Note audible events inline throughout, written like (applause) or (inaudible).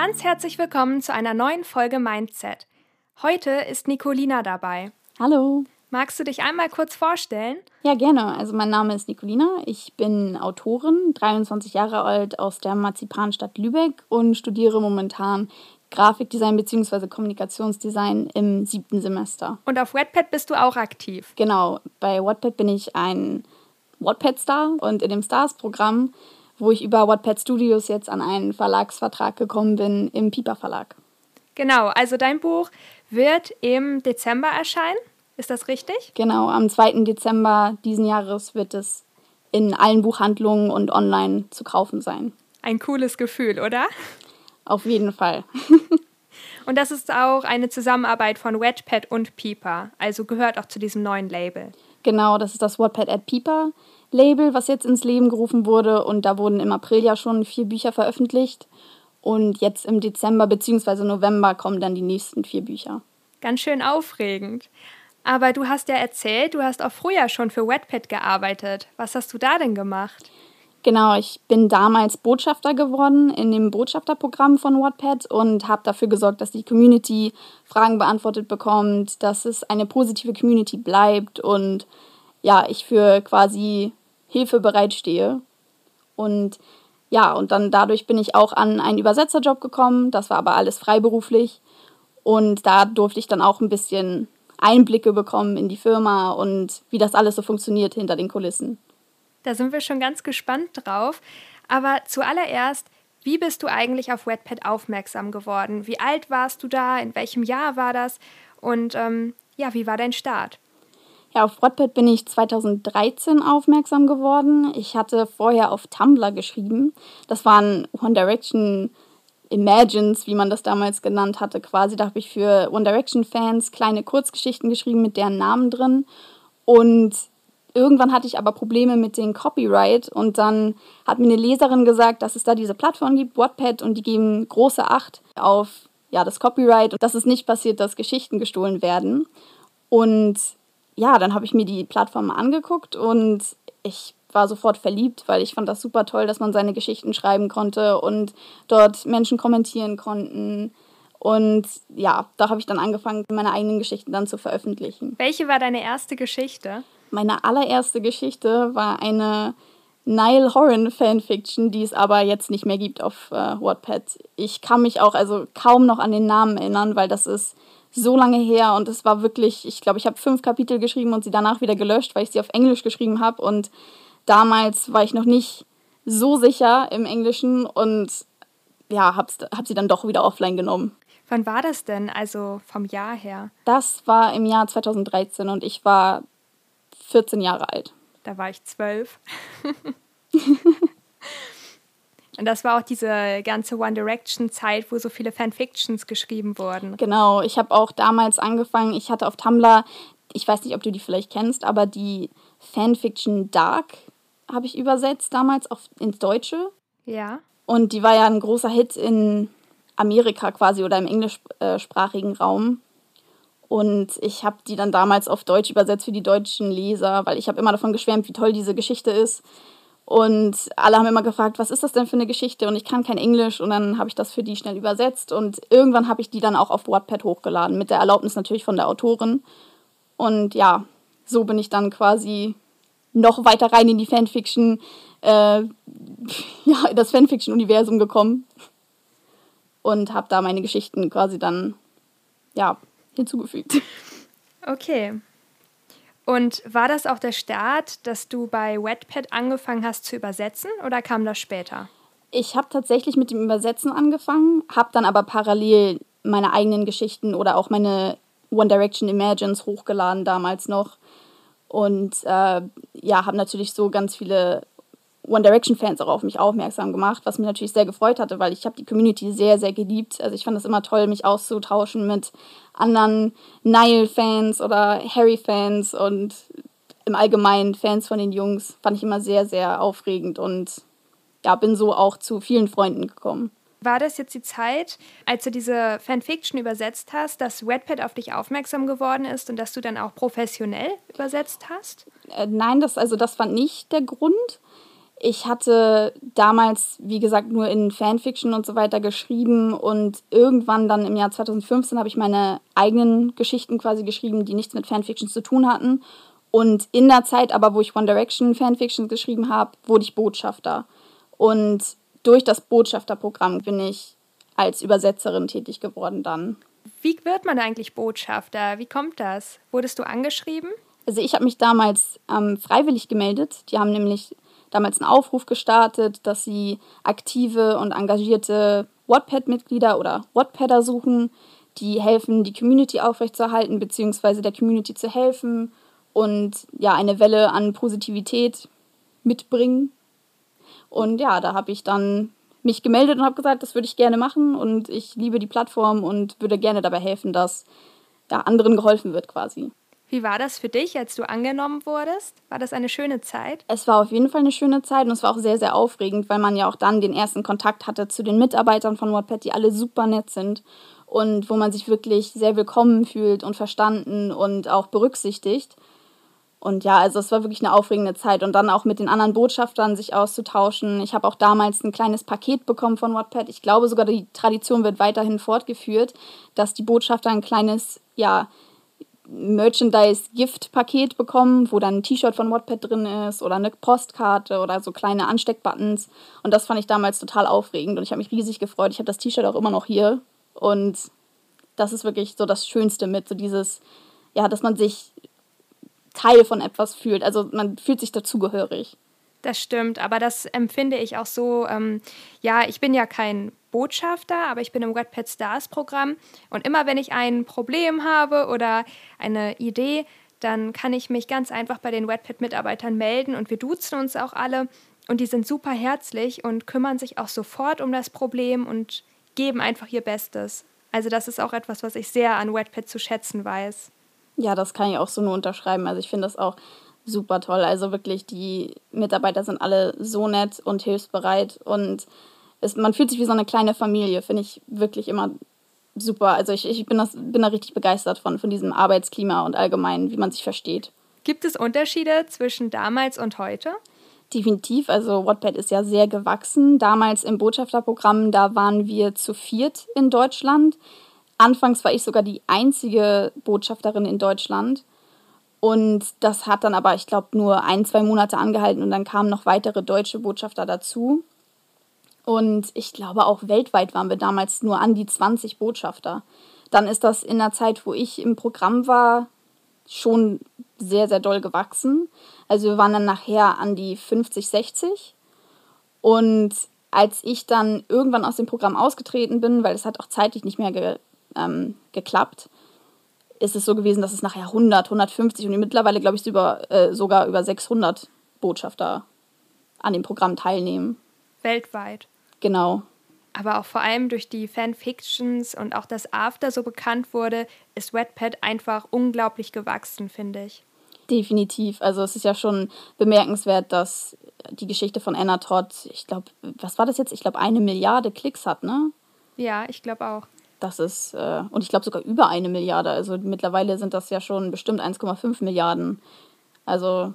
ganz herzlich willkommen zu einer neuen Folge Mindset. Heute ist Nicolina dabei. Hallo. Magst du dich einmal kurz vorstellen? Ja, gerne. Also mein Name ist Nicolina. Ich bin Autorin, 23 Jahre alt aus der Marzipanstadt Lübeck und studiere momentan Grafikdesign bzw. Kommunikationsdesign im siebten Semester. Und auf Wattpad bist du auch aktiv? Genau. Bei Wattpad bin ich ein Wattpad-Star und in dem Stars-Programm, wo ich über Wattpad Studios jetzt an einen Verlagsvertrag gekommen bin im Piper Verlag. Genau, also dein Buch wird im Dezember erscheinen. Ist das richtig? Genau, am 2. Dezember diesen Jahres wird es in allen Buchhandlungen und online zu kaufen sein. Ein cooles Gefühl, oder? Auf jeden Fall. (laughs) und das ist auch eine Zusammenarbeit von Wattpad und Piper, also gehört auch zu diesem neuen Label. Genau, das ist das Wattpad at Piper Label, was jetzt ins Leben gerufen wurde und da wurden im April ja schon vier Bücher veröffentlicht und jetzt im Dezember bzw. November kommen dann die nächsten vier Bücher. Ganz schön aufregend. Aber du hast ja erzählt, du hast auch früher schon für Wattpad gearbeitet. Was hast du da denn gemacht? Genau, ich bin damals Botschafter geworden in dem Botschafterprogramm von Wattpad und habe dafür gesorgt, dass die Community Fragen beantwortet bekommt, dass es eine positive Community bleibt und ja, ich für quasi Hilfe bereitstehe. Und ja, und dann dadurch bin ich auch an einen Übersetzerjob gekommen. Das war aber alles freiberuflich. Und da durfte ich dann auch ein bisschen Einblicke bekommen in die Firma und wie das alles so funktioniert hinter den Kulissen. Da sind wir schon ganz gespannt drauf. Aber zuallererst, wie bist du eigentlich auf Wattpad aufmerksam geworden? Wie alt warst du da? In welchem Jahr war das? Und ähm, ja, wie war dein Start? Ja, auf Wattpad bin ich 2013 aufmerksam geworden. Ich hatte vorher auf Tumblr geschrieben. Das waren One Direction Imagines, wie man das damals genannt hatte, quasi. Da habe ich für One Direction Fans kleine Kurzgeschichten geschrieben mit deren Namen drin. Und Irgendwann hatte ich aber Probleme mit dem Copyright und dann hat mir eine Leserin gesagt, dass es da diese Plattform gibt, Wattpad, und die geben große Acht auf ja, das Copyright und dass es nicht passiert, dass Geschichten gestohlen werden. Und ja, dann habe ich mir die Plattform mal angeguckt und ich war sofort verliebt, weil ich fand das super toll, dass man seine Geschichten schreiben konnte und dort Menschen kommentieren konnten. Und ja, da habe ich dann angefangen, meine eigenen Geschichten dann zu veröffentlichen. Welche war deine erste Geschichte? Meine allererste Geschichte war eine Niall Horan Fanfiction, die es aber jetzt nicht mehr gibt auf äh, Wattpad. Ich kann mich auch also kaum noch an den Namen erinnern, weil das ist so lange her und es war wirklich, ich glaube, ich habe fünf Kapitel geschrieben und sie danach wieder gelöscht, weil ich sie auf Englisch geschrieben habe und damals war ich noch nicht so sicher im Englischen und ja, habe hab sie dann doch wieder offline genommen. Wann war das denn, also vom Jahr her? Das war im Jahr 2013 und ich war 14 Jahre alt. Da war ich zwölf. (laughs) Und das war auch diese ganze One Direction Zeit, wo so viele Fanfictions geschrieben wurden. Genau, ich habe auch damals angefangen, ich hatte auf Tumblr, ich weiß nicht, ob du die vielleicht kennst, aber die Fanfiction Dark habe ich übersetzt damals auf, ins Deutsche. Ja. Und die war ja ein großer Hit in Amerika quasi oder im englischsprachigen Raum. Und ich habe die dann damals auf Deutsch übersetzt für die deutschen Leser, weil ich habe immer davon geschwärmt, wie toll diese Geschichte ist. Und alle haben immer gefragt, was ist das denn für eine Geschichte? Und ich kann kein Englisch und dann habe ich das für die schnell übersetzt. Und irgendwann habe ich die dann auch auf Wattpad hochgeladen, mit der Erlaubnis natürlich von der Autorin. Und ja, so bin ich dann quasi noch weiter rein in die Fanfiction, äh, (laughs) ja, in das Fanfiction-Universum gekommen. Und habe da meine Geschichten quasi dann, ja, hinzugefügt. Okay. Und war das auch der Start, dass du bei Wattpad angefangen hast zu übersetzen oder kam das später? Ich habe tatsächlich mit dem Übersetzen angefangen, habe dann aber parallel meine eigenen Geschichten oder auch meine One Direction Imagines hochgeladen damals noch. Und äh, ja, habe natürlich so ganz viele One Direction Fans auch auf mich aufmerksam gemacht, was mich natürlich sehr gefreut hatte, weil ich habe die Community sehr, sehr geliebt. Also ich fand es immer toll, mich auszutauschen mit anderen Nile-Fans oder Harry-Fans und im Allgemeinen Fans von den Jungs. Fand ich immer sehr, sehr aufregend und ja, bin so auch zu vielen Freunden gekommen. War das jetzt die Zeit, als du diese Fanfiction übersetzt hast, dass Wattpad auf dich aufmerksam geworden ist und dass du dann auch professionell übersetzt hast? Äh, nein, das, also das war nicht der Grund Ich hatte damals, wie gesagt, nur in Fanfiction und so weiter geschrieben und irgendwann dann im Jahr 2015 habe ich meine eigenen Geschichten quasi geschrieben, die nichts mit Fanfiction zu tun hatten. Und in der Zeit aber, wo ich One Direction Fanfiction geschrieben habe, wurde ich Botschafter. Und durch das Botschafterprogramm bin ich als Übersetzerin tätig geworden dann. Wie wird man eigentlich Botschafter? Wie kommt das? Wurdest du angeschrieben? Also ich habe mich damals ähm, freiwillig gemeldet. Die haben nämlich damals einen Aufruf gestartet, dass sie aktive und engagierte Wattpad-Mitglieder oder Wattpadder suchen, die helfen, die Community aufrechtzuerhalten, beziehungsweise der Community zu helfen und ja, eine Welle an Positivität mitbringen. Und ja, da habe ich dann mich gemeldet und habe gesagt, das würde ich gerne machen und ich liebe die Plattform und würde gerne dabei helfen, dass ja, anderen geholfen wird quasi. Wie war das für dich, als du angenommen wurdest? War das eine schöne Zeit? Es war auf jeden Fall eine schöne Zeit und es war auch sehr, sehr aufregend, weil man ja auch dann den ersten Kontakt hatte zu den Mitarbeitern von Wattpad, die alle super nett sind und wo man sich wirklich sehr willkommen fühlt und verstanden und auch berücksichtigt. Und ja, also es war wirklich eine aufregende Zeit und dann auch mit den anderen Botschaftern sich auszutauschen. Ich habe auch damals ein kleines Paket bekommen von Wattpad. Ich glaube sogar, die Tradition wird weiterhin fortgeführt, dass die Botschafter ein kleines, ja, Merchandise-Gift-Paket bekommen, wo dann ein T-Shirt von Wattpad drin ist oder eine Postkarte oder so kleine Ansteckbuttons. Und das fand ich damals total aufregend und ich habe mich riesig gefreut. Ich habe das T-Shirt auch immer noch hier und das ist wirklich so das Schönste mit, so dieses, ja, dass man sich Teil von etwas fühlt. Also man fühlt sich dazugehörig. Das stimmt, aber das empfinde ich auch so. Ähm, ja, ich bin ja kein Botschafter, aber ich bin im Wattpad Stars Programm und immer wenn ich ein Problem habe oder eine Idee, dann kann ich mich ganz einfach bei den Wattpad Mitarbeitern melden und wir duzen uns auch alle und die sind super herzlich und kümmern sich auch sofort um das Problem und geben einfach ihr Bestes. Also das ist auch etwas, was ich sehr an Wattpad zu schätzen weiß. Ja, das kann ich auch so nur unterschreiben. Also ich finde das auch super toll. Also wirklich, die Mitarbeiter sind alle so nett und hilfsbereit und es, man fühlt sich wie so eine kleine Familie, finde ich wirklich immer super. Also ich, ich bin, das, bin da richtig begeistert von, von diesem Arbeitsklima und allgemein, wie man sich versteht. Gibt es Unterschiede zwischen damals und heute? Definitiv. Also Wattpad ist ja sehr gewachsen. Damals im Botschafterprogramm, da waren wir zu viert in Deutschland. Anfangs war ich sogar die einzige Botschafterin in Deutschland. Und das hat dann aber, ich glaube, nur ein, zwei Monate angehalten und dann kamen noch weitere deutsche Botschafter dazu. Und ich glaube, auch weltweit waren wir damals nur an die 20 Botschafter. Dann ist das in der Zeit, wo ich im Programm war, schon sehr, sehr doll gewachsen. Also wir waren dann nachher an die 50, 60. Und als ich dann irgendwann aus dem Programm ausgetreten bin, weil es hat auch zeitlich nicht mehr ge, ähm, geklappt, ist es so gewesen, dass es nachher 100, 150 und mittlerweile, glaube ich, über, äh, sogar über 600 Botschafter an dem Programm teilnehmen. Weltweit. Genau. Aber auch vor allem durch die Fanfictions und auch das After so bekannt wurde, ist Wattpad einfach unglaublich gewachsen, finde ich. Definitiv. Also es ist ja schon bemerkenswert, dass die Geschichte von Anna Todd, ich glaube, was war das jetzt? Ich glaube, eine Milliarde Klicks hat, ne? Ja, ich glaube auch. Das ist, äh, und ich glaube sogar über eine Milliarde. Also mittlerweile sind das ja schon bestimmt 1,5 Milliarden. Also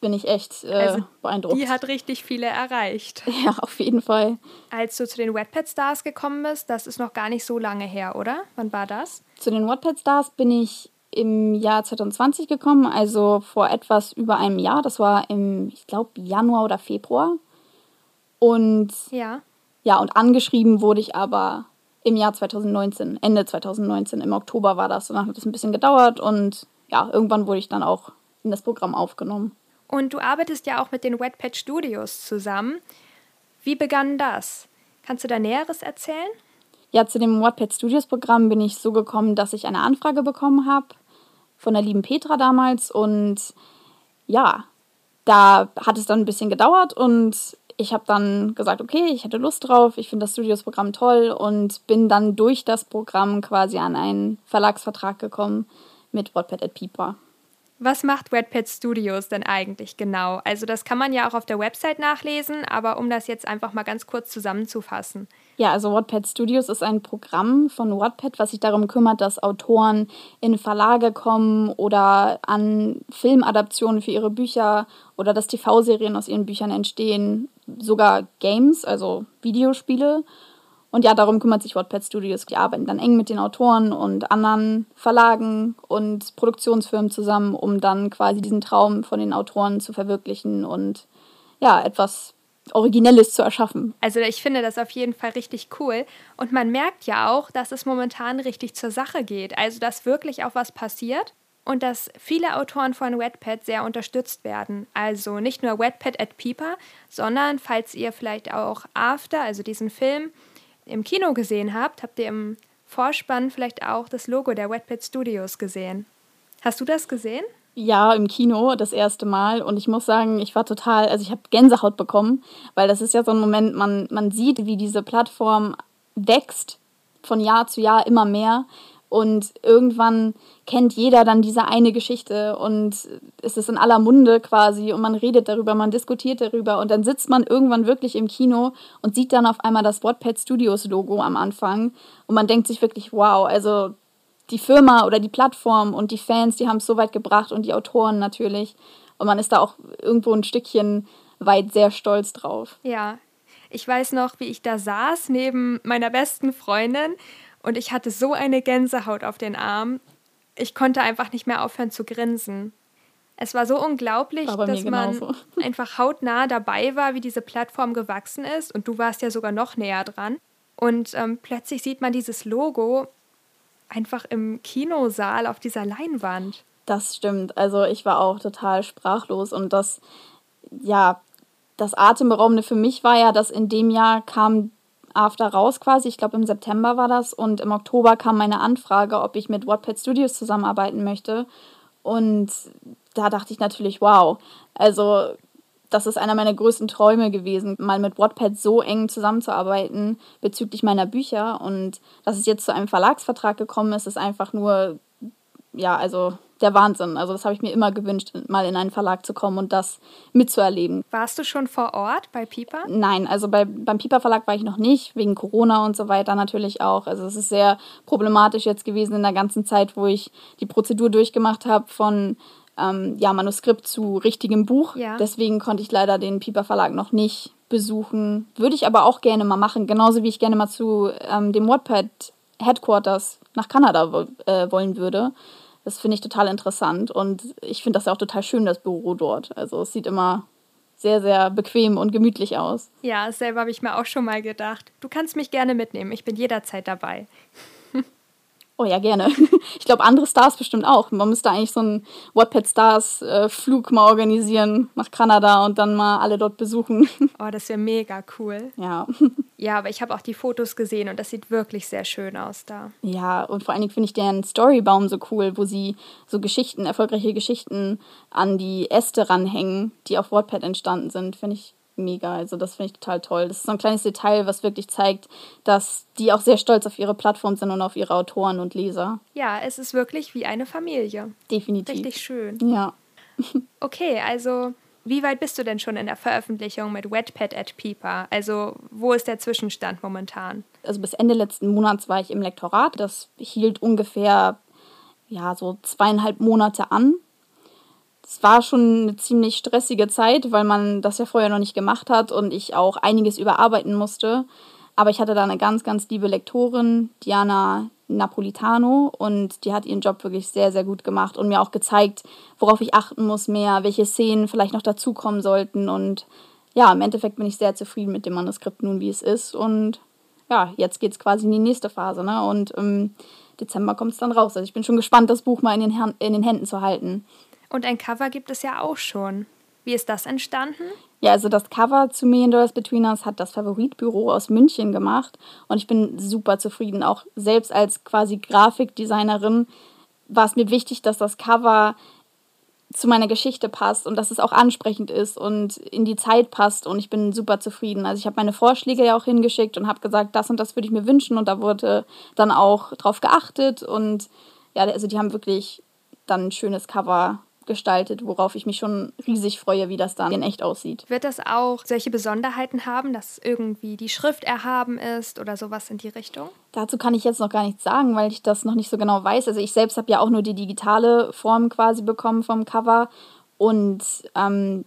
bin ich echt äh, also beeindruckt. Die hat richtig viele erreicht. (laughs) Ja, auf jeden Fall. Als du zu den Wattpad Stars gekommen bist, das ist noch gar nicht so lange her, oder? Wann war das? Zu den Wattpad Stars bin ich im Jahr 2020 gekommen, also vor etwas über einem Jahr. Das war im, ich glaube, Januar oder Februar. Und ja. ja, und angeschrieben wurde ich aber im Jahr 2019, Ende 2019, im Oktober war das. Danach hat es ein bisschen gedauert und ja, irgendwann wurde ich dann auch in das Programm aufgenommen. Und du arbeitest ja auch mit den Wetpad Studios zusammen. Wie begann das? Kannst du da Näheres erzählen? Ja, zu dem Wattpad Studios Programm bin ich so gekommen, dass ich eine Anfrage bekommen habe von der lieben Petra damals und ja, da hat es dann ein bisschen gedauert und ich habe dann gesagt, okay, ich hätte Lust drauf, ich finde das Studios-Programm toll und bin dann durch das Programm quasi an einen Verlagsvertrag gekommen mit Wattpad at Pipa. Was macht Wattpad Studios denn eigentlich genau? Also das kann man ja auch auf der Website nachlesen, aber um das jetzt einfach mal ganz kurz zusammenzufassen. Ja, also Wattpad Studios ist ein Programm von Wattpad, was sich darum kümmert, dass Autoren in Verlage kommen oder an Filmadaptionen für ihre Bücher oder dass TV-Serien aus ihren Büchern entstehen, sogar Games, also Videospiele. Und ja, darum kümmert sich Wattpad Studios. Die arbeiten dann eng mit den Autoren und anderen Verlagen und Produktionsfirmen zusammen, um dann quasi diesen Traum von den Autoren zu verwirklichen und ja, etwas Originelles zu erschaffen. Also ich finde das auf jeden Fall richtig cool. Und man merkt ja auch, dass es momentan richtig zur Sache geht. Also dass wirklich auch was passiert und dass viele Autoren von Wetpad sehr unterstützt werden. Also nicht nur Wetpad at Peeper, sondern falls ihr vielleicht auch After, also diesen Film, im Kino gesehen habt, habt ihr im Vorspann vielleicht auch das Logo der Wetpad Studios gesehen. Hast du das gesehen? Ja, im Kino das erste Mal und ich muss sagen, ich war total, also ich habe Gänsehaut bekommen, weil das ist ja so ein Moment, man, man sieht, wie diese Plattform wächst von Jahr zu Jahr immer mehr und irgendwann kennt jeder dann diese eine Geschichte und es ist in aller Munde quasi und man redet darüber, man diskutiert darüber und dann sitzt man irgendwann wirklich im Kino und sieht dann auf einmal das Wattpad Studios Logo am Anfang und man denkt sich wirklich, wow, also die Firma oder die Plattform und die Fans, die haben es so weit gebracht und die Autoren natürlich. Und man ist da auch irgendwo ein Stückchen weit sehr stolz drauf. Ja, ich weiß noch, wie ich da saß neben meiner besten Freundin und ich hatte so eine Gänsehaut auf den Arm. Ich konnte einfach nicht mehr aufhören zu grinsen. Es war so unglaublich, dass man (laughs) einfach hautnah dabei war, wie diese Plattform gewachsen ist. Und du warst ja sogar noch näher dran. Und ähm, plötzlich sieht man dieses Logo einfach im Kinosaal auf dieser Leinwand. Das stimmt. Also ich war auch total sprachlos und das, ja, das Atemberaubende für mich war ja, dass in dem Jahr kam After raus quasi. Ich glaube, im September war das. Und im Oktober kam meine Anfrage, ob ich mit Wattpad Studios zusammenarbeiten möchte. Und da dachte ich natürlich, wow. Also das ist einer meiner größten Träume gewesen, mal mit Wattpad so eng zusammenzuarbeiten bezüglich meiner Bücher. Und dass es jetzt zu einem Verlagsvertrag gekommen ist, ist einfach nur, ja, also der Wahnsinn. Also das habe ich mir immer gewünscht, mal in einen Verlag zu kommen und das mitzuerleben. Warst du schon vor Ort bei Piper? Nein, also bei, beim Piper Verlag war ich noch nicht, wegen Corona und so weiter natürlich auch. Also es ist sehr problematisch jetzt gewesen in der ganzen Zeit, wo ich die Prozedur durchgemacht habe von ähm, ja, Manuskript zu richtigem Buch. Ja. Deswegen konnte ich leider den Piper Verlag noch nicht besuchen. Würde ich aber auch gerne mal machen, genauso wie ich gerne mal zu ähm, dem Wattpad Headquarters nach Kanada äh, wollen würde. Das finde ich total interessant und ich finde das ja auch total schön, das Büro dort. Also es sieht immer sehr, sehr bequem und gemütlich aus. Ja, selber habe ich mir auch schon mal gedacht. Du kannst mich gerne mitnehmen, ich bin jederzeit dabei. Oh ja, gerne. (laughs) Ich glaube, andere Stars bestimmt auch. Man müsste eigentlich so einen Wattpad Stars äh, Flug mal organisieren nach Kanada und dann mal alle dort besuchen. (laughs) Oh, das wäre mega cool. Ja. (laughs) Ja, aber ich habe auch die Fotos gesehen und das sieht wirklich sehr schön aus da. Ja, und vor allen Dingen finde ich den Storybaum so cool, wo sie so Geschichten, erfolgreiche Geschichten an die Äste ranhängen, die auf Wattpad entstanden sind. Finde ich mega. Also das finde ich total toll. Das ist so ein kleines Detail, was wirklich zeigt, dass die auch sehr stolz auf ihre Plattform sind und auf ihre Autoren und Leser. Ja, es ist wirklich wie eine Familie. Definitiv. Richtig schön. Ja. (laughs) okay, also wie weit bist du denn schon in der Veröffentlichung mit Wetpad at Peeper? Also wo ist der Zwischenstand momentan? Also bis Ende letzten Monats war ich im Lektorat. Das hielt ungefähr ja so zweieinhalb Monate an es war schon eine ziemlich stressige Zeit, weil man das ja vorher noch nicht gemacht hat und ich auch einiges überarbeiten musste. Aber ich hatte da eine ganz, ganz liebe Lektorin, Diana Napolitano, und die hat ihren Job wirklich sehr, sehr gut gemacht und mir auch gezeigt, worauf ich achten muss mehr, welche Szenen vielleicht noch dazukommen sollten. Und ja, im Endeffekt bin ich sehr zufrieden mit dem Manuskript nun, wie es ist. Und ja, jetzt geht es quasi in die nächste Phase. Ne? Und im Dezember kommt es dann raus. Also ich bin schon gespannt, das Buch mal in den, in den Händen zu halten. Und ein Cover gibt es ja auch schon. Wie ist das entstanden? Ja, also das Cover zu Million Dollars Between Us hat das Favoritbüro aus München gemacht und ich bin super zufrieden. Auch selbst als quasi Grafikdesignerin war es mir wichtig, dass das Cover zu meiner Geschichte passt und dass es auch ansprechend ist und in die Zeit passt und ich bin super zufrieden. Also ich habe meine Vorschläge ja auch hingeschickt und habe gesagt, das und das würde ich mir wünschen und da wurde dann auch drauf geachtet und ja, also die haben wirklich dann ein schönes Cover gestaltet, worauf ich mich schon riesig freue, wie das dann in echt aussieht. Wird das auch solche Besonderheiten haben, dass irgendwie die Schrift erhaben ist oder sowas in die Richtung? Dazu kann ich jetzt noch gar nichts sagen, weil ich das noch nicht so genau weiß. Also ich selbst habe ja auch nur die digitale Form quasi bekommen vom Cover und ähm,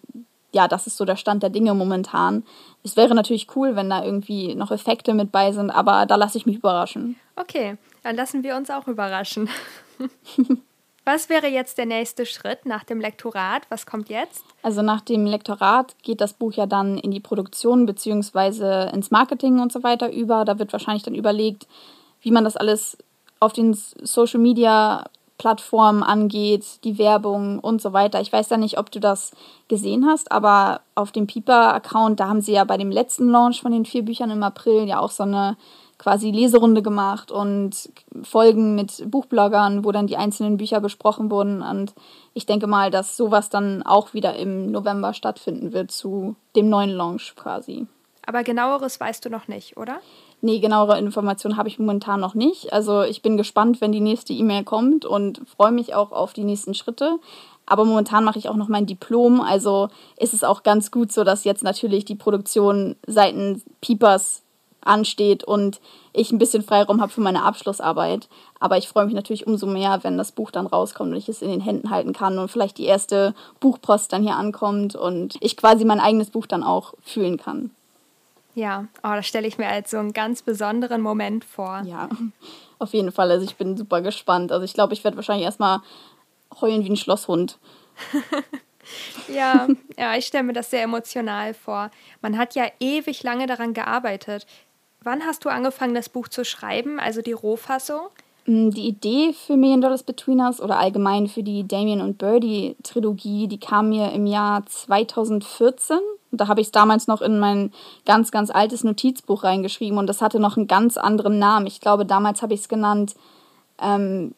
ja, das ist so der Stand der Dinge momentan. Es wäre natürlich cool, wenn da irgendwie noch Effekte mit bei sind, aber da lasse ich mich überraschen. Okay, dann lassen wir uns auch überraschen. (laughs) Was wäre jetzt der nächste Schritt nach dem Lektorat? Was kommt jetzt? Also nach dem Lektorat geht das Buch ja dann in die Produktion bzw. ins Marketing und so weiter über. Da wird wahrscheinlich dann überlegt, wie man das alles auf den Social Media Plattformen angeht, die Werbung und so weiter. Ich weiß ja nicht, ob du das gesehen hast, aber auf dem Piper-Account, da haben sie ja bei dem letzten Launch von den vier Büchern im April ja auch so eine quasi Leserunde gemacht und Folgen mit Buchbloggern, wo dann die einzelnen Bücher besprochen wurden. Und ich denke mal, dass sowas dann auch wieder im November stattfinden wird zu dem neuen Launch quasi. Aber genaueres weißt du noch nicht, oder? Nee, genauere Informationen habe ich momentan noch nicht. Also ich bin gespannt, wenn die nächste E-Mail kommt und freue mich auch auf die nächsten Schritte. Aber momentan mache ich auch noch mein Diplom. Also ist es auch ganz gut so, dass jetzt natürlich die Produktion seitens Piepers ansteht und ich ein bisschen Freiraum habe für meine Abschlussarbeit. Aber ich freue mich natürlich umso mehr, wenn das Buch dann rauskommt und ich es in den Händen halten kann und vielleicht die erste Buchpost dann hier ankommt und ich quasi mein eigenes Buch dann auch fühlen kann. Ja, oh, das stelle ich mir als so einen ganz besonderen Moment vor. Ja, (laughs) auf jeden Fall. Also ich bin super gespannt. Also ich glaube, ich werde wahrscheinlich erstmal heulen wie ein Schlosshund. (laughs) ja, ja, ich stelle mir das sehr emotional vor. Man hat ja ewig lange daran gearbeitet. Wann hast du angefangen, das Buch zu schreiben, also die Rohfassung? Mm, die Idee für Million Dollars Between Us oder allgemein für die Damien und Birdie Trilogie, die kam mir im Jahr 2014. Da habe ich es damals noch in mein ganz, ganz altes Notizbuch reingeschrieben und das hatte noch einen ganz anderen Namen. Ich glaube, damals habe ich es genannt ähm,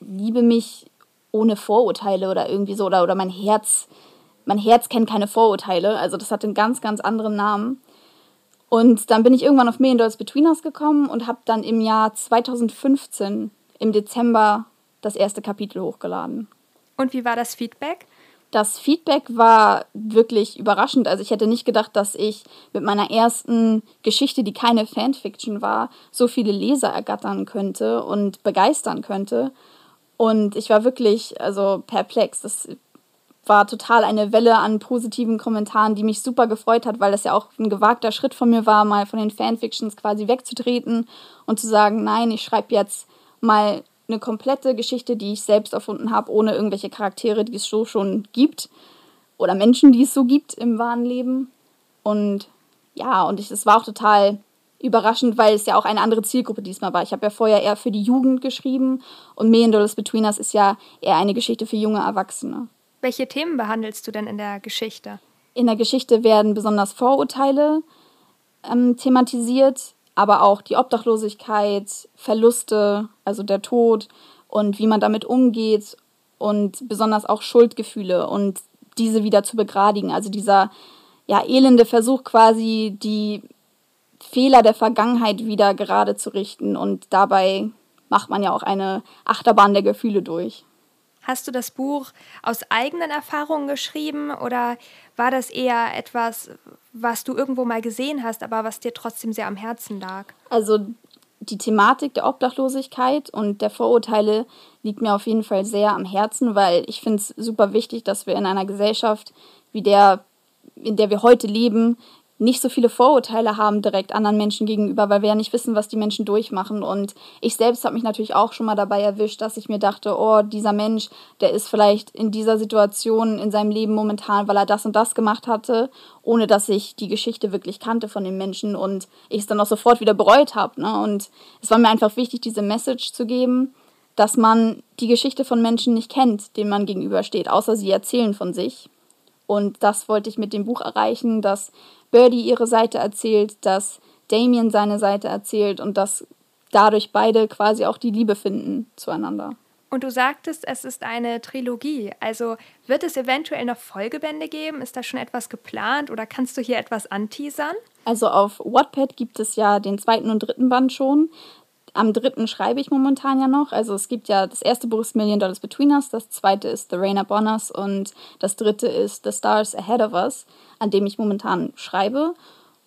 Liebe mich ohne Vorurteile oder irgendwie so oder, oder mein Herz, mein Herz kennt keine Vorurteile. Also das hatte einen ganz, ganz anderen Namen. Und dann bin ich irgendwann auf Million Dollars Between Us gekommen und habe dann im Jahr 2015 im Dezember das erste Kapitel hochgeladen. Und wie war das Feedback? Das Feedback war wirklich überraschend. Also ich hätte nicht gedacht, dass ich mit meiner ersten Geschichte, die keine Fanfiction war, so viele Leser ergattern könnte und begeistern könnte. Und ich war wirklich also perplex. Das war total eine Welle an positiven Kommentaren, die mich super gefreut hat, weil das ja auch ein gewagter Schritt von mir war, mal von den Fanfictions quasi wegzutreten und zu sagen, nein, ich schreibe jetzt mal eine komplette Geschichte, die ich selbst erfunden habe, ohne irgendwelche Charaktere, die es so schon gibt oder Menschen, die es so gibt im wahren Leben. Und ja, und es war auch total überraschend, weil es ja auch eine andere Zielgruppe diesmal war. Ich habe ja vorher eher für die Jugend geschrieben und Million Dollars Between Us ist ja eher eine Geschichte für junge Erwachsene. Welche Themen behandelst du denn in der Geschichte? In der Geschichte werden besonders Vorurteile ähm, thematisiert, aber auch die Obdachlosigkeit, Verluste, also der Tod und wie man damit umgeht und besonders auch Schuldgefühle und diese wieder zu begradigen. Also dieser ja, elende Versuch quasi, die Fehler der Vergangenheit wieder gerade zu richten und dabei macht man ja auch eine Achterbahn der Gefühle durch. Hast du das Buch aus eigenen Erfahrungen geschrieben oder war das eher etwas, was du irgendwo mal gesehen hast, aber was dir trotzdem sehr am Herzen lag? Also die Thematik der Obdachlosigkeit und der Vorurteile liegt mir auf jeden Fall sehr am Herzen, weil ich finde es super wichtig, dass wir in einer Gesellschaft wie der, in der wir heute leben, nicht so viele Vorurteile haben direkt anderen Menschen gegenüber, weil wir ja nicht wissen, was die Menschen durchmachen. Und ich selbst habe mich natürlich auch schon mal dabei erwischt, dass ich mir dachte, oh, dieser Mensch, der ist vielleicht in dieser Situation in seinem Leben momentan, weil er das und das gemacht hatte, ohne dass ich die Geschichte wirklich kannte von dem Menschen und ich es dann auch sofort wieder bereut habe. Ne? Und es war mir einfach wichtig, diese Message zu geben, dass man die Geschichte von Menschen nicht kennt, denen man gegenübersteht, außer sie erzählen von sich. Und das wollte ich mit dem Buch erreichen, dass Birdie ihre Seite erzählt, dass Damien seine Seite erzählt und dass dadurch beide quasi auch die Liebe finden zueinander. Und du sagtest, es ist eine Trilogie. Also wird es eventuell noch Folgebände geben? Ist da schon etwas geplant oder kannst du hier etwas anteasern? Also auf Wattpad gibt es ja den zweiten und dritten Band schon. Am dritten schreibe ich momentan ja noch. Also es gibt ja, das erste Buch ist Million Dollars Between Us, das zweite ist The Rain Upon Us und das dritte ist The Stars Ahead of Us, an dem ich momentan schreibe.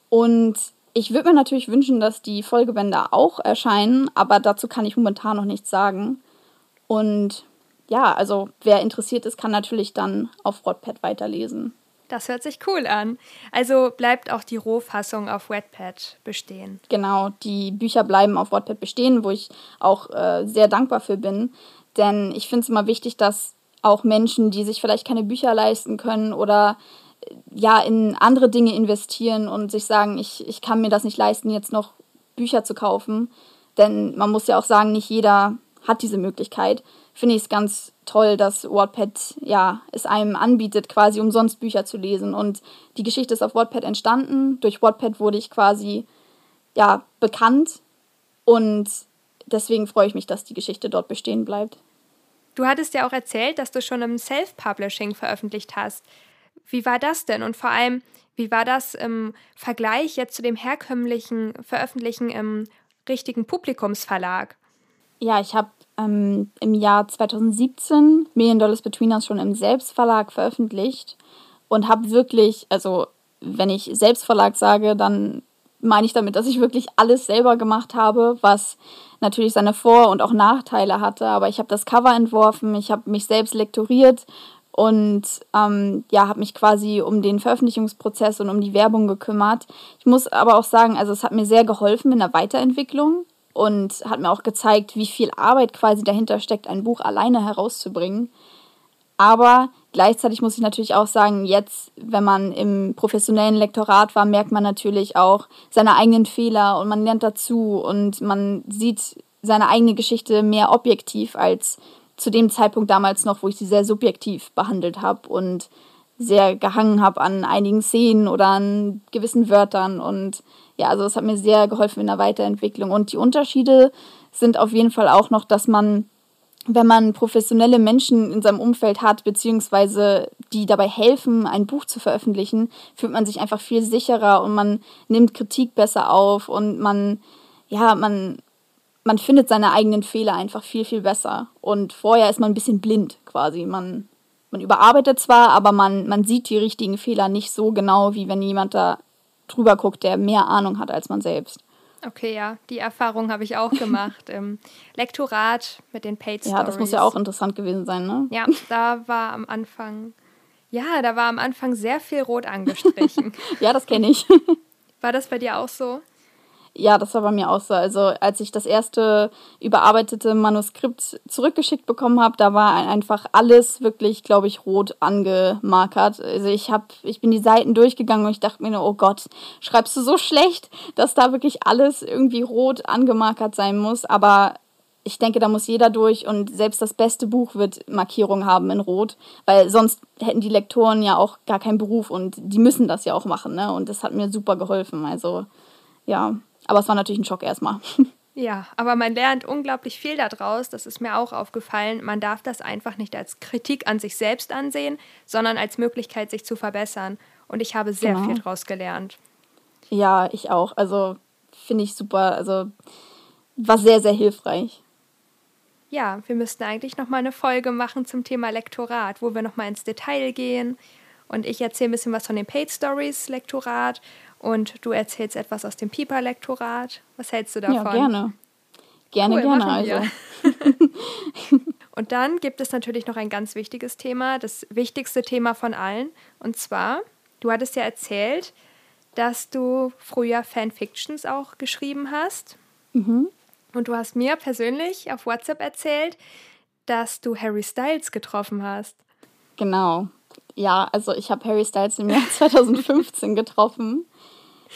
Und ich würde mir natürlich wünschen, dass die Folgebände auch erscheinen, aber dazu kann ich momentan noch nichts sagen. Und ja, also wer interessiert ist, kann natürlich dann auf Wattpad weiterlesen. Das hört sich cool an. Also bleibt auch die Rohfassung auf Wattpad bestehen. Genau, die Bücher bleiben auf Wattpad bestehen, wo ich auch äh, sehr dankbar für bin. Denn ich finde es immer wichtig, dass auch Menschen, die sich vielleicht keine Bücher leisten können oder äh, ja in andere Dinge investieren und sich sagen, ich, ich kann mir das nicht leisten, jetzt noch Bücher zu kaufen. Denn man muss ja auch sagen, nicht jeder hat diese Möglichkeit finde ich es ganz toll, dass Wattpad ja es einem anbietet, quasi umsonst Bücher zu lesen. Und die Geschichte ist auf Wattpad entstanden. Durch Wattpad wurde ich quasi ja bekannt und deswegen freue ich mich, dass die Geschichte dort bestehen bleibt. Du hattest ja auch erzählt, dass du schon im Self-Publishing veröffentlicht hast. Wie war das denn? Und vor allem, wie war das im Vergleich jetzt zu dem herkömmlichen Veröffentlichen im richtigen Publikumsverlag? Ja, ich habe ähm, im Jahr 2017 Million Dollars Between Us schon im Selbstverlag veröffentlicht und habe wirklich, also wenn ich Selbstverlag sage, dann meine ich damit, dass ich wirklich alles selber gemacht habe, was natürlich seine Vor- und auch Nachteile hatte. Aber ich habe das Cover entworfen, ich habe mich selbst lektoriert und ähm, ja, habe mich quasi um den Veröffentlichungsprozess und um die Werbung gekümmert. Ich muss aber auch sagen, also es hat mir sehr geholfen in der Weiterentwicklung und hat mir auch gezeigt, wie viel Arbeit quasi dahinter steckt, ein Buch alleine herauszubringen. Aber gleichzeitig muss ich natürlich auch sagen, jetzt, wenn man im professionellen Lektorat war, merkt man natürlich auch seine eigenen Fehler und man lernt dazu und man sieht seine eigene Geschichte mehr objektiv als zu dem Zeitpunkt damals noch, wo ich sie sehr subjektiv behandelt habe und sehr gehangen habe an einigen Szenen oder an gewissen Wörtern und ja, also es hat mir sehr geholfen in der Weiterentwicklung. Und die Unterschiede sind auf jeden Fall auch noch, dass man, wenn man professionelle Menschen in seinem Umfeld hat, beziehungsweise die dabei helfen, ein Buch zu veröffentlichen, fühlt man sich einfach viel sicherer und man nimmt Kritik besser auf und man, ja, man, man findet seine eigenen Fehler einfach viel, viel besser. Und vorher ist man ein bisschen blind quasi. Man, man überarbeitet zwar, aber man, man sieht die richtigen Fehler nicht so genau, wie wenn jemand da drüber guckt, der mehr Ahnung hat als man selbst. Okay, ja, die Erfahrung habe ich auch (laughs) gemacht im Lektorat mit den Paid Stories. Ja, das muss ja auch interessant gewesen sein, ne? Ja, da war am Anfang, ja, da war am Anfang sehr viel rot angestrichen. (laughs) ja, das kenne ich. war das bei dir auch so? Ja, das war bei mir auch so. Also als ich das erste überarbeitete Manuskript zurückgeschickt bekommen habe, da war einfach alles wirklich, glaube ich, rot angemarkert. Also ich habe, ich bin die Seiten durchgegangen und ich dachte mir nur, oh Gott, schreibst du so schlecht, dass da wirklich alles irgendwie rot angemarkert sein muss. Aber ich denke, da muss jeder durch und selbst das beste Buch wird Markierung haben in Rot, weil sonst hätten die Lektoren ja auch gar keinen Beruf und die müssen das ja auch machen, ne? Und das hat mir super geholfen. Also ja, aber es war natürlich ein Schock erstmal. Ja, aber man lernt unglaublich viel daraus. Das ist mir auch aufgefallen. Man darf das einfach nicht als Kritik an sich selbst ansehen, sondern als Möglichkeit, sich zu verbessern. Und ich habe sehr genau. viel daraus gelernt. Ja, ich auch. Also finde ich super. Also war sehr, sehr hilfreich. Ja, wir müssten eigentlich noch mal eine Folge machen zum Thema Lektorat, wo wir noch mal ins Detail gehen. Und ich erzähle ein bisschen was von den Paid Stories Lektorat und du erzählst etwas aus dem Piper-Lektorat. Was hältst du davon? Ja, gerne. Gerne, cool, gerne. Also. (laughs) (laughs) und dann gibt es natürlich noch ein ganz wichtiges Thema, das wichtigste Thema von allen. Und zwar, du hattest ja erzählt, dass du früher Fanfictions auch geschrieben hast. Mhm. Und du hast mir persönlich auf WhatsApp erzählt, dass du Harry Styles getroffen hast. Genau. Ja, also ich habe Harry Styles im Jahr (laughs) 2015 getroffen.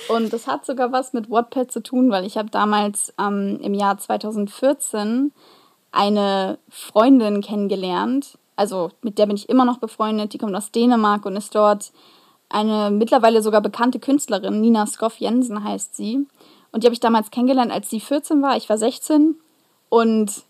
Und das hat sogar was mit Wattpad zu tun, weil ich habe damals ähm, im Jahr 2014 eine Freundin kennengelernt. Also mit der bin ich immer noch befreundet. Die kommt aus Dänemark und ist dort eine mittlerweile sogar bekannte Künstlerin. Nina Skoff Jensen heißt sie. Und die habe ich damals kennengelernt, als sie 14 war. Ich war 16. Und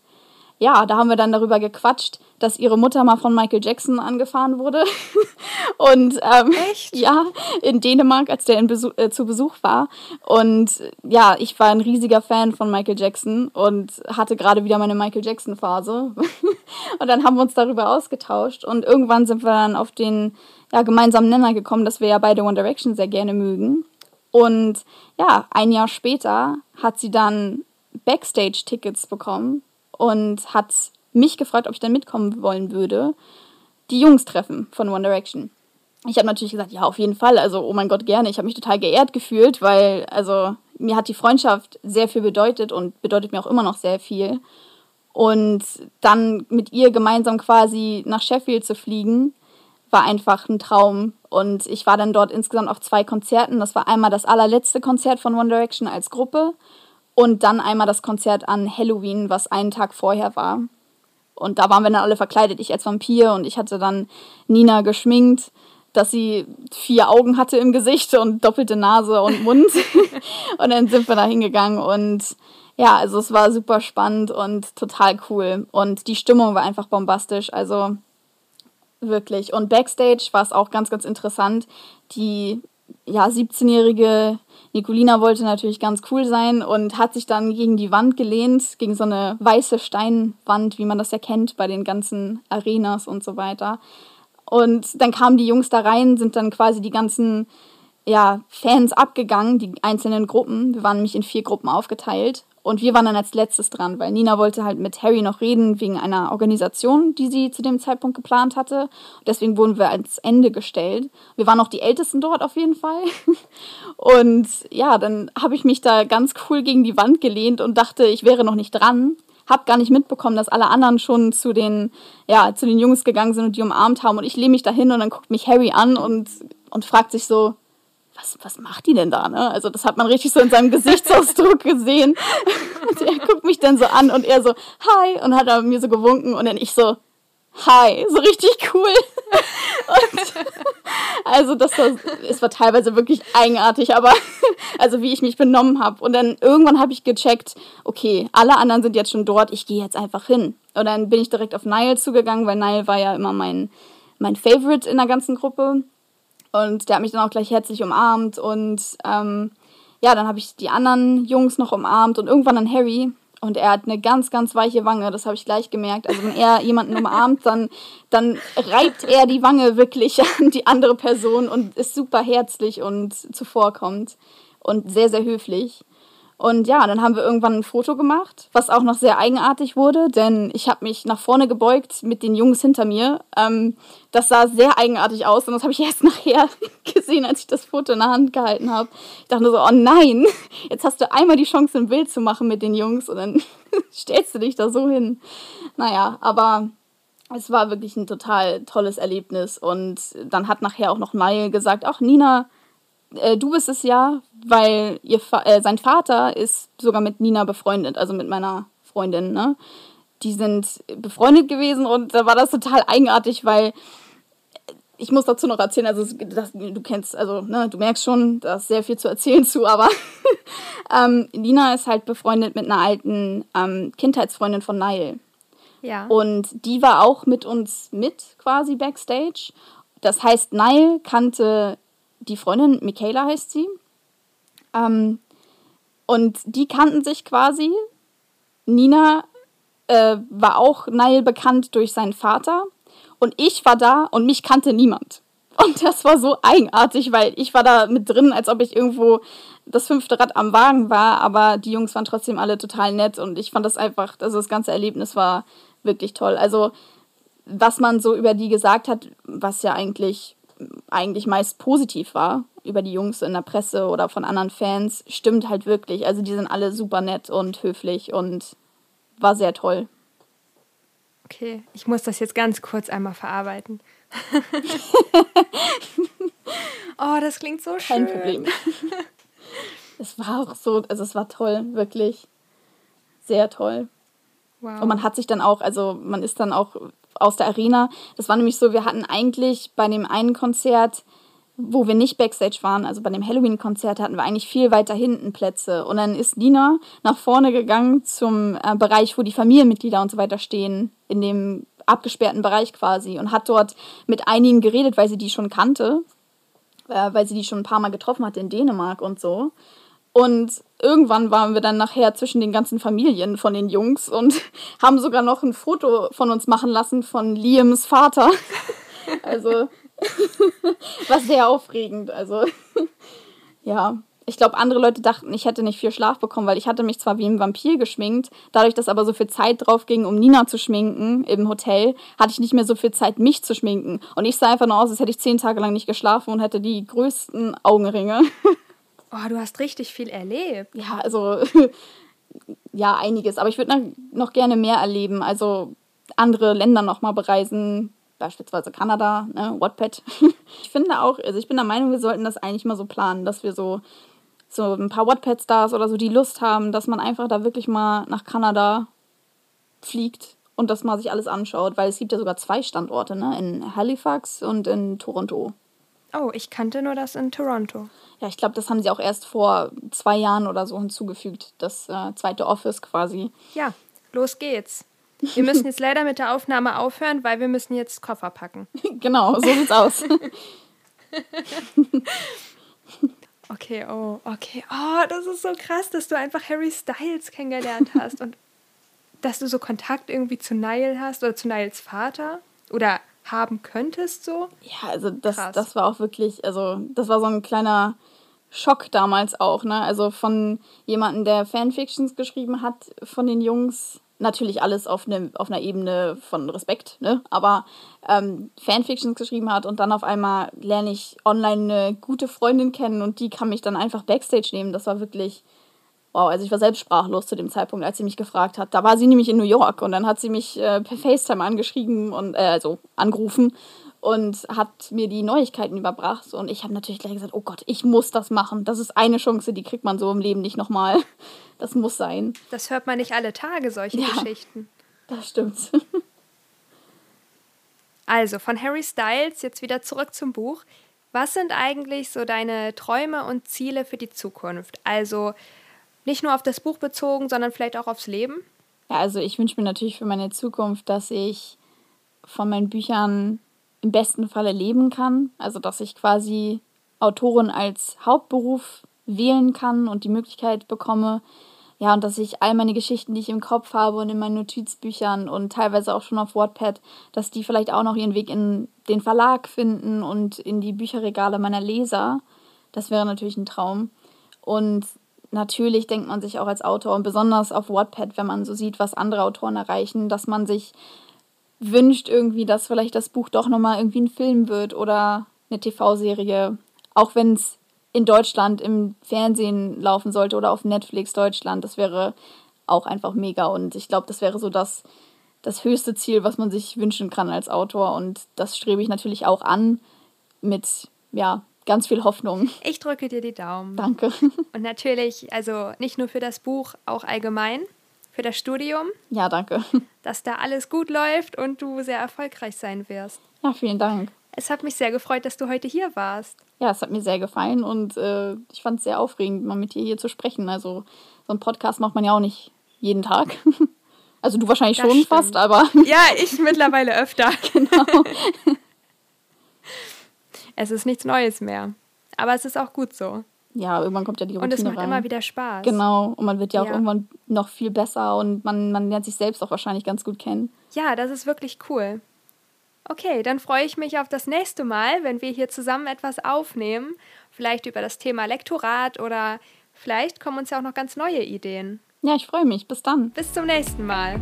ja, da haben wir dann darüber gequatscht, dass ihre Mutter mal von Michael Jackson angefahren wurde. (laughs) und ähm, Echt? ja, in Dänemark, als der Besuch, äh, zu Besuch war. Und ja, ich war ein riesiger Fan von Michael Jackson und hatte gerade wieder meine Michael Jackson-Phase. (laughs) und dann haben wir uns darüber ausgetauscht. Und irgendwann sind wir dann auf den ja, gemeinsamen Nenner gekommen, dass wir ja beide One Direction sehr gerne mögen. Und ja, ein Jahr später hat sie dann Backstage-Tickets bekommen und hat mich gefragt, ob ich dann mitkommen wollen würde. Die Jungs treffen von One Direction. Ich habe natürlich gesagt, ja, auf jeden Fall. Also, oh mein Gott, gerne. Ich habe mich total geehrt gefühlt, weil, also, mir hat die Freundschaft sehr viel bedeutet und bedeutet mir auch immer noch sehr viel. Und dann mit ihr gemeinsam quasi nach Sheffield zu fliegen, war einfach ein Traum. Und ich war dann dort insgesamt auf zwei Konzerten. Das war einmal das allerletzte Konzert von One Direction als Gruppe und dann einmal das Konzert an Halloween, was einen Tag vorher war. Und da waren wir dann alle verkleidet, ich als Vampir und ich hatte dann Nina geschminkt, dass sie vier Augen hatte im Gesicht und doppelte Nase und Mund. (laughs) und dann sind wir da hingegangen und ja, also es war super spannend und total cool. Und die Stimmung war einfach bombastisch. Also wirklich. Und backstage war es auch ganz, ganz interessant. Die ja, 17-jährige Nicolina wollte natürlich ganz cool sein und hat sich dann gegen die Wand gelehnt, gegen so eine weiße Steinwand, wie man das ja kennt bei den ganzen Arenas und so weiter. Und dann kamen die Jungs da rein, sind dann quasi die ganzen ja, Fans abgegangen, die einzelnen Gruppen. Wir waren nämlich in vier Gruppen aufgeteilt. Und wir waren dann als letztes dran, weil Nina wollte halt mit Harry noch reden wegen einer Organisation, die sie zu dem Zeitpunkt geplant hatte. Deswegen wurden wir ans Ende gestellt. Wir waren auch die Ältesten dort auf jeden Fall. (laughs) Und ja, dann habe ich mich da ganz cool gegen die Wand gelehnt und dachte, ich wäre noch nicht dran. Hab gar nicht mitbekommen, dass alle anderen schon zu den, ja, zu den Jungs gegangen sind und die umarmt haben. Und ich lehne mich da hin und dann guckt mich Harry an und, und fragt sich so, was, was macht die denn da? Ne? Also das hat man richtig so in seinem Gesichtsausdruck (laughs) gesehen. Und er guckt mich dann so an und er so, hi, und hat er mir so gewunken und dann ich so, hi, so richtig cool. (laughs) Und also das war, es war teilweise wirklich eigenartig, aber (laughs) also wie ich mich benommen habe. Und dann irgendwann habe ich gecheckt, okay, alle anderen sind jetzt schon dort, ich gehe jetzt einfach hin. Und dann bin ich direkt auf Nile zugegangen, weil Nile war ja immer mein, mein Favorite in der ganzen Gruppe. Und der hat mich dann auch gleich herzlich umarmt. Und ähm, ja, dann habe ich die anderen Jungs noch umarmt und irgendwann dann Harry. Und er hat eine ganz, ganz weiche Wange, das habe ich gleich gemerkt. Also wenn er jemanden umarmt, dann, dann reibt er die Wange wirklich (laughs) an die andere Person und ist super herzlich und zuvorkommt und sehr, sehr höflich. Und ja, dann haben wir irgendwann ein Foto gemacht, was auch noch sehr eigenartig wurde, denn ich habe mich nach vorne gebeugt mit den Jungs hinter mir. Ähm, das sah sehr eigenartig aus und das habe ich (laughs) erst nachher gesehen, als ich das Foto in der Hand gehalten habe. Ich dachte nur so, oh nein, (laughs) jetzt hast du einmal die Chance, ein Bild zu machen mit den Jungs und dann (laughs) stellst du dich da so hin. Naja, aber es war wirklich ein total tolles Erlebnis und dann hat nachher auch noch Nile gesagt, ach Nina, äh, du bist es ja, weil ihr äh, sein Vater ist sogar mit Nina befreundet, also mit meiner Freundin, ne? Die sind befreundet gewesen und da war das total eigenartig, weil ich muss dazu noch erzählen, also das, du kennst, also ne, du merkst schon, da ist sehr viel zu erzählen zu, aber (laughs) ähm, Nina ist halt befreundet mit einer alten ähm, Kindheitsfreundin von Nile. Ja. Und die war auch mit uns mit quasi backstage. Das heißt, Nile kannte die Freundin, Michaela heißt sie. Ähm, und die kannten sich quasi. Nina äh, war auch Nile bekannt durch seinen Vater. Und ich war da und mich kannte niemand. Und das war so eigenartig, weil ich war da mit drin, als ob ich irgendwo das fünfte Rad am Wagen war, aber die Jungs waren trotzdem alle total nett und ich fand das einfach, also das ganze Erlebnis war wirklich toll. Also, was man so über die gesagt hat, was ja eigentlich eigentlich meist positiv war über die Jungs in der Presse oder von anderen Fans, stimmt halt wirklich. Also die sind alle super nett und höflich und war sehr toll. Okay, ich muss das jetzt ganz kurz einmal verarbeiten. (laughs) oh, das klingt so schön. Kein Problem. es war auch so, also es war toll, wirklich. Sehr toll. Wow. Und man hat sich dann auch, also man ist dann auch aus der Arena. Das war nämlich so, wir hatten eigentlich bei dem einen Konzert wo wir nicht Backstage waren, also bei dem Halloween-Konzert, hatten wir eigentlich viel weiter hinten Plätze. Und dann ist Nina nach vorne gegangen zum äh, Bereich, wo die Familienmitglieder und so weiter stehen, in dem abgesperrten Bereich quasi, und hat dort mit einigen geredet, weil sie die schon kannte, äh, weil sie die schon ein paar Mal getroffen hatte in Dänemark und so. Und irgendwann waren wir dann nachher zwischen den ganzen Familien von den Jungs und (laughs) haben sogar noch ein Foto von uns machen lassen von Liams Vater. (laughs) Also (laughs) war sehr aufregend. Also ja, ich glaube, andere Leute dachten, ich hätte nicht viel Schlaf bekommen, weil ich hatte mich zwar wie ein Vampir geschminkt, dadurch, dass aber so viel Zeit drauf ging, um Nina zu schminken im Hotel, hatte ich nicht mehr so viel Zeit, mich zu schminken. Und ich sah einfach nur aus, als hätte ich zehn Tage lang nicht geschlafen und hätte die größten Augenringe. Oh, du hast richtig viel erlebt. Ja, also (laughs) ja, einiges. Aber ich würde noch gerne mehr erleben. Also andere Länder nochmal bereisen, beispielsweise Kanada, ne, Wattpad. (laughs) ich finde auch, also ich bin der Meinung, wir sollten das eigentlich mal so planen, dass wir so, so ein paar Wattpad-Stars oder so die Lust haben, dass man einfach da wirklich mal nach Kanada fliegt und das mal sich alles anschaut, weil es gibt ja sogar zwei Standorte, ne, in Halifax und in Toronto. Oh, ich kannte nur das in Toronto. Ja, ich glaube, das haben sie auch erst vor zwei Jahren oder so hinzugefügt, das äh, zweite Office quasi. Ja, los geht's. Wir müssen jetzt (laughs) leider mit der Aufnahme aufhören, weil wir müssen jetzt Koffer packen. (laughs) genau, so sieht's aus. (laughs) okay, oh, okay. Oh, das ist so krass, dass du einfach Harry Styles kennengelernt hast und dass du so Kontakt irgendwie zu Niall hast oder zu Niles Vater oder haben könntest so. Ja, also das, das war auch wirklich, also das war so ein kleiner Schock damals auch, ne? Also von jemandem, der Fanfictions geschrieben hat, von den Jungs natürlich alles auf, ne, auf einer Ebene von Respekt, ne? aber ähm, Fanfictions geschrieben hat und dann auf einmal lerne ich online eine gute Freundin kennen und die kann mich dann einfach Backstage nehmen. Das war wirklich, wow, also ich war selbst sprachlos zu dem Zeitpunkt, als sie mich gefragt hat. Da war sie nämlich in New York und dann hat sie mich äh, per FaceTime angeschrieben und, äh, also angerufen und hat mir die Neuigkeiten überbracht. Und ich habe natürlich gleich gesagt, oh Gott, ich muss das machen. Das ist eine Chance, die kriegt man so im Leben nicht nochmal. (laughs) Das muss sein. Das hört man nicht alle Tage, solche ja, Geschichten. Das stimmt. (laughs) Also, von Harry Styles jetzt wieder zurück zum Buch. Was sind eigentlich so deine Träume und Ziele für die Zukunft? Also nicht nur auf das Buch bezogen, sondern vielleicht auch aufs Leben? Ja, also ich wünsche mir natürlich für meine Zukunft, dass ich von meinen Büchern im besten Falle leben kann. Also dass ich quasi Autorin als Hauptberuf wählen kann und die Möglichkeit bekomme, ja, und dass ich all meine Geschichten, die ich im Kopf habe und in meinen Notizbüchern und teilweise auch schon auf Wattpad, dass die vielleicht auch noch ihren Weg in den Verlag finden und in die Bücherregale meiner Leser. Das wäre natürlich ein Traum. Und natürlich denkt man sich auch als Autor und besonders auf Wattpad, wenn man so sieht, was andere Autoren erreichen, dass man sich wünscht irgendwie, dass vielleicht das Buch doch nochmal irgendwie ein Film wird oder eine TV-Serie. Auch wenn es in Deutschland im Fernsehen laufen sollte oder auf Netflix Deutschland. Das wäre auch einfach mega. Und ich glaube, das wäre so das, das höchste Ziel, was man sich wünschen kann als Autor. Und das strebe ich natürlich auch an mit, ja, ganz viel Hoffnung. Ich drücke dir die Daumen. Danke. Und natürlich, also nicht nur für das Buch, auch allgemein für das Studium. Ja, danke. Dass da alles gut läuft und du sehr erfolgreich sein wirst. Ja, vielen Dank. Es hat mich sehr gefreut, dass du heute hier warst. Ja, es hat mir sehr gefallen und äh, ich fand es sehr aufregend, mal mit dir hier zu sprechen. Also so einen Podcast macht man ja auch nicht jeden Tag. (laughs) Also du wahrscheinlich das schon stimmt. fast, aber. Ja, ich mittlerweile öfter. (laughs) Genau. (laughs) es ist nichts Neues mehr. Aber es ist auch gut so. Ja, irgendwann kommt ja die Routine Und es macht rein. immer wieder Spaß. Genau, und man wird ja, ja auch irgendwann noch viel besser und man, man lernt sich selbst auch wahrscheinlich ganz gut kennen. Ja, das ist wirklich cool. Okay, dann freue ich mich auf das nächste Mal, wenn wir hier zusammen etwas aufnehmen. Vielleicht über das Thema Lektorat oder vielleicht kommen uns ja auch noch ganz neue Ideen. Ja, ich freue mich. Bis dann. Bis zum nächsten Mal.